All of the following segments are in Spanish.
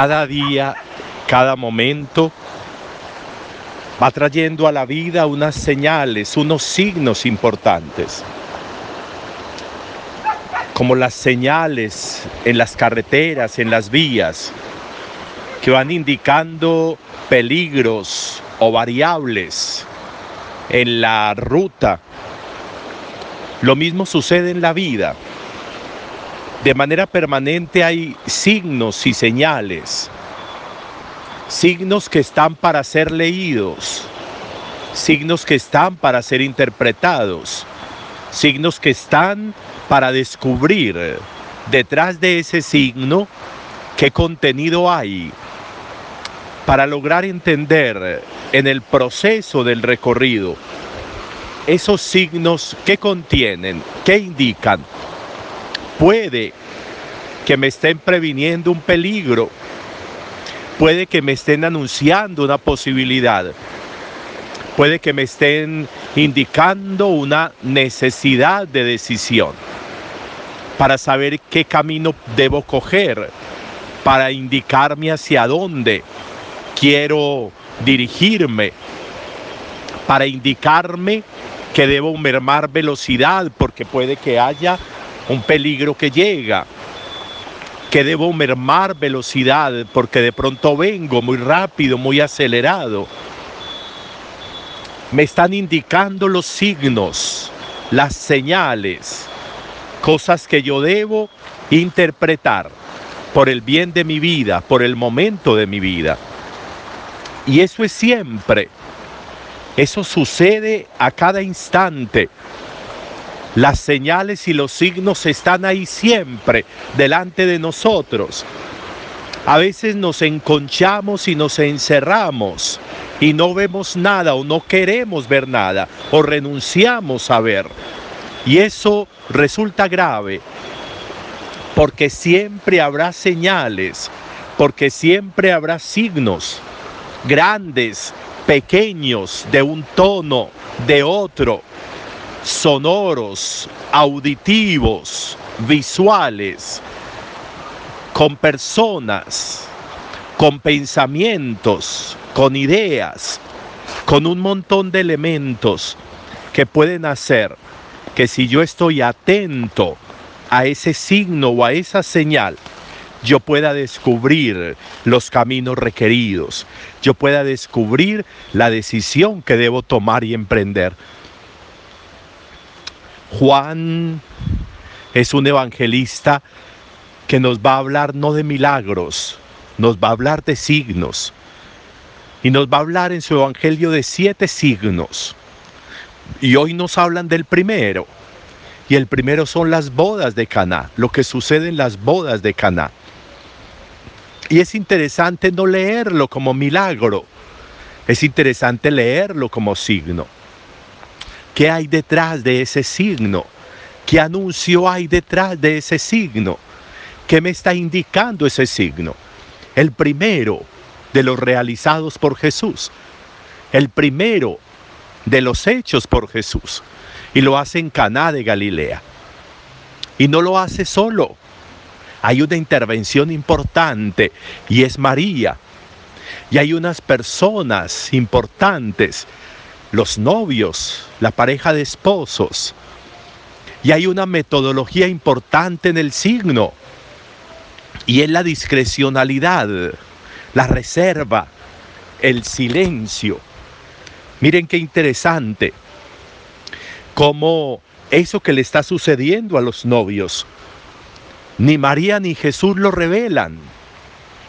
cada día, cada momento, va trayendo a la vida unas señales, unos signos importantes, como las señales en las carreteras, en las vías, que van indicando peligros o variables en la ruta. Lo mismo sucede en la vida. De manera permanente hay signos y señales. Signos que están para ser leídos, signos que están para ser interpretados, signos que están para descubrir. Detrás de ese signo qué contenido hay, para lograr entender en el proceso del recorrido esos signos que contienen, que indican, puede que me estén previniendo un peligro, Puede que me estén anunciando una posibilidad. Puede que me estén indicando una necesidad de decisión para saber qué camino debo coger, para indicarme hacia dónde quiero dirigirme, para indicarme que debo mermar velocidad porque puede que haya un peligro que llega que debo mermar velocidad porque de pronto vengo muy rápido, muy acelerado. Me están indicando los signos, las señales, cosas que yo debo interpretar por el bien de mi vida, por el momento de mi vida. Y eso es siempre. Eso sucede a cada instante. Las señales y los signos están ahí siempre delante de nosotros. A veces nos enconchamos y nos encerramos y no vemos nada o no queremos ver nada o renunciamos a ver. Y eso resulta grave porque siempre habrá señales, porque siempre habrá signos grandes, pequeños, de un tono, de otro, sonoros, auditivos, visuales, con personas, con pensamientos, con ideas, con un montón de elementos que pueden hacer que si yo estoy atento a ese signo o a esa señal, yo pueda descubrir los caminos requeridos, yo pueda descubrir la decisión que debo tomar y emprender. Juan es un evangelista que nos va a hablar no de milagros, nos va a hablar de signos. Y nos va a hablar en su evangelio de siete signos. Y hoy nos hablan del primero. Y el primero son las bodas de Caná, lo que sucede en las bodas de Caná. Y es interesante no leerlo como milagro, es interesante leerlo como signo. ¿Qué hay detrás de ese signo? ¿Qué anuncio hay detrás de ese signo? ¿Qué me está indicando ese signo? El primero de los realizados por Jesús. El primero de los hechos por Jesús. Y lo hace en Caná de Galilea. Y no lo hace solo. Hay una intervención importante y es María. Y hay unas personas importantes los novios, la pareja de esposos. Y hay una metodología importante en el signo. Y es la discrecionalidad, la reserva, el silencio. Miren qué interesante cómo eso que le está sucediendo a los novios, ni María ni Jesús lo revelan.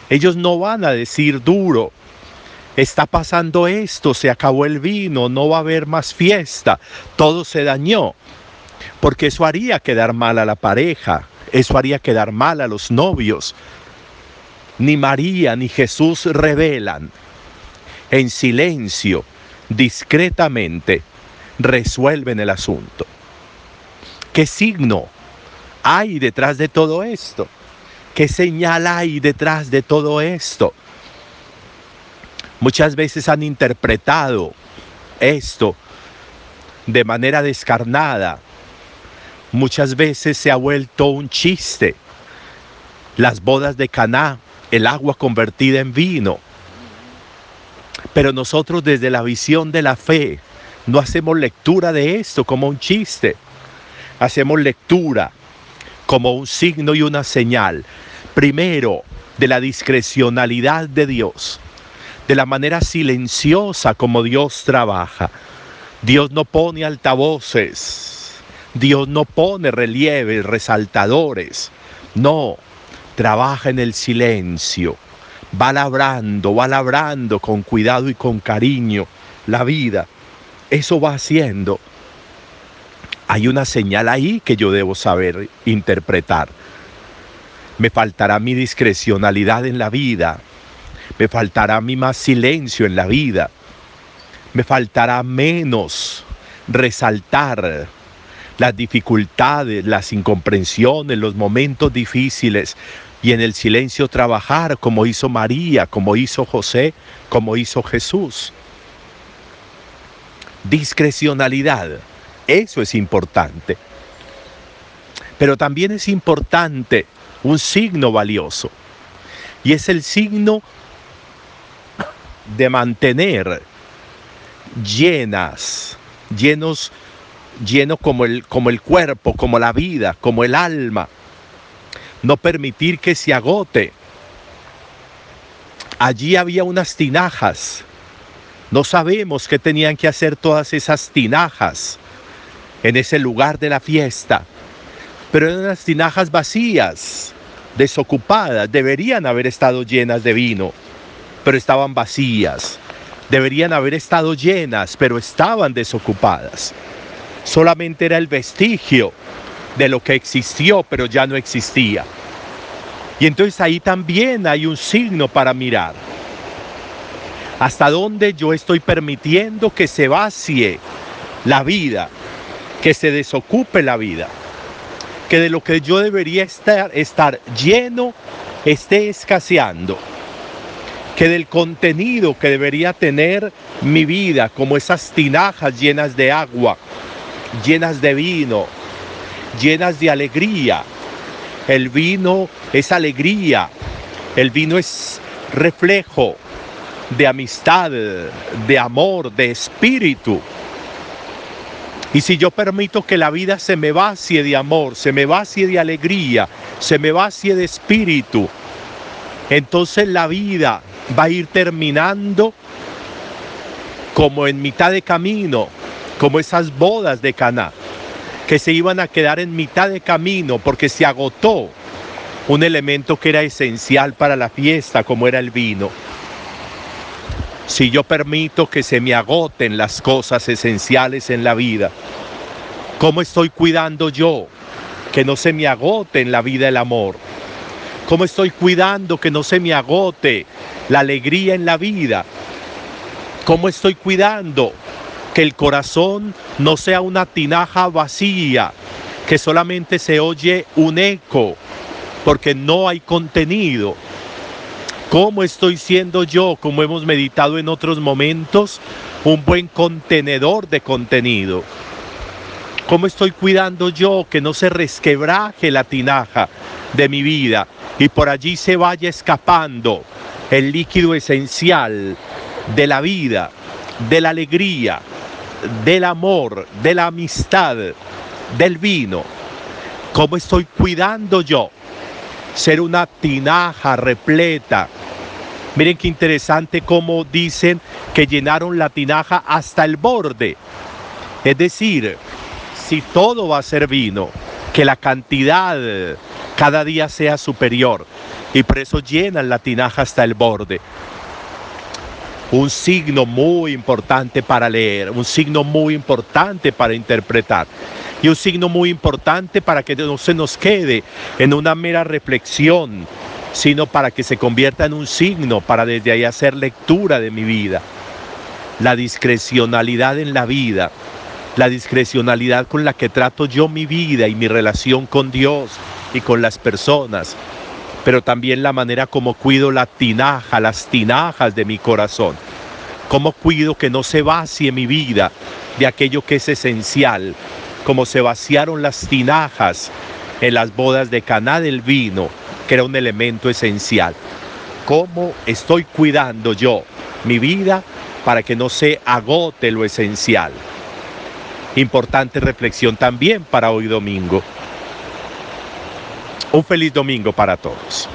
Ellos no van a decir duro, está pasando esto, se acabó el vino, no va a haber más fiesta, todo se dañó, porque eso haría quedar mal a la pareja, eso haría quedar mal a los novios. Ni María ni Jesús revelan, en silencio, discretamente, resuelven el asunto. ¿Qué signo hay detrás de todo esto? ¿Qué señal hay detrás de todo esto? Muchas veces han interpretado esto de manera descarnada. Muchas veces se ha vuelto un chiste. Las bodas de Caná el agua convertida en vino. Pero nosotros desde la visión de la fe no hacemos lectura de esto como un chiste. Hacemos lectura como un signo y una señal. Primero, de la discrecionalidad de Dios, de la manera silenciosa como Dios trabaja. Dios no pone altavoces, Dios no pone relieves, resaltadores. No, trabaja en el silencio, va labrando, va labrando con cuidado y con cariño la vida. Eso va haciendo. Hay una señal ahí que yo debo saber interpretar. Me faltará mi discrecionalidad en la vida. Me faltará mi más silencio en la vida. Me faltará menos resaltar las dificultades, las incomprensiones, los momentos difíciles y en el silencio trabajar como hizo María, como hizo José, como hizo Jesús. Discrecionalidad, eso es importante. Pero también es importante un signo valioso y es el signo de mantener llenas, llenos lleno como el, como el cuerpo, como la vida, como el alma. No permitir que se agote. Allí había unas tinajas. No sabemos qué tenían que hacer todas esas tinajas en ese lugar de la fiesta. Pero eran unas tinajas vacías, desocupadas. Deberían haber estado llenas de vino, pero estaban vacías. Deberían haber estado llenas, pero estaban desocupadas solamente era el vestigio de lo que existió, pero ya no existía. Y entonces ahí también hay un signo para mirar. Hasta dónde yo estoy permitiendo que se vacíe la vida, que se desocupe la vida, que de lo que yo debería estar, estar lleno esté escaseando, que del contenido que debería tener mi vida, como esas tinajas llenas de agua, llenas de vino, llenas de alegría. El vino es alegría, el vino es reflejo de amistad, de amor, de espíritu. Y si yo permito que la vida se me vacie de amor, se me vacie de alegría, se me vacie de espíritu, entonces la vida va a ir terminando como en mitad de camino, como esas bodas de Caná, que se iban a quedar en mitad de camino porque se agotó un elemento que era esencial para la fiesta, como era el vino. Si yo permito que se me agoten las cosas esenciales en la vida, ¿cómo estoy cuidando yo que no se me agote en la vida el amor? ¿Cómo estoy cuidando que no se me agote la alegría en la vida? ¿Cómo estoy cuidando que el corazón no sea una tinaja vacía, que solamente se oye un eco, porque no hay contenido. ¿Cómo estoy siendo yo, como hemos meditado en otros momentos, un buen contenedor de contenido? ¿Cómo estoy cuidando yo que no se resquebraje la tinaja de mi vida y por allí se vaya escapando el líquido esencial de la vida, de la alegría, del amor, de la amistad, del vino. ¿Cómo estoy cuidando yo? Ser una tinaja repleta. Miren qué interesante cómo dicen que llenaron la tinaja hasta el borde. Es decir, si todo va a ser vino, que la cantidad cada día sea superior. Y por eso llenan la tinaja hasta el borde un signo muy importante para leer, un signo muy importante para interpretar y un signo muy importante para que no se nos quede en una mera reflexión, sino para que se convierta en un signo para desde ahí hacer lectura de mi vida. La discrecionalidad en la vida, la discrecionalidad con la que trato yo mi vida y mi relación con Dios y con las personas, pero también la manera como cuido la tinaja, las tinajas de mi corazón. Cómo cuido que no se vacie mi vida de aquello que es esencial, como se vaciaron las tinajas en las bodas de Caná del vino, que era un elemento esencial. cómo estoy cuidando yo mi vida para que no se agote lo esencial. Importante reflexión también para hoy domingo. Un feliz domingo para todos.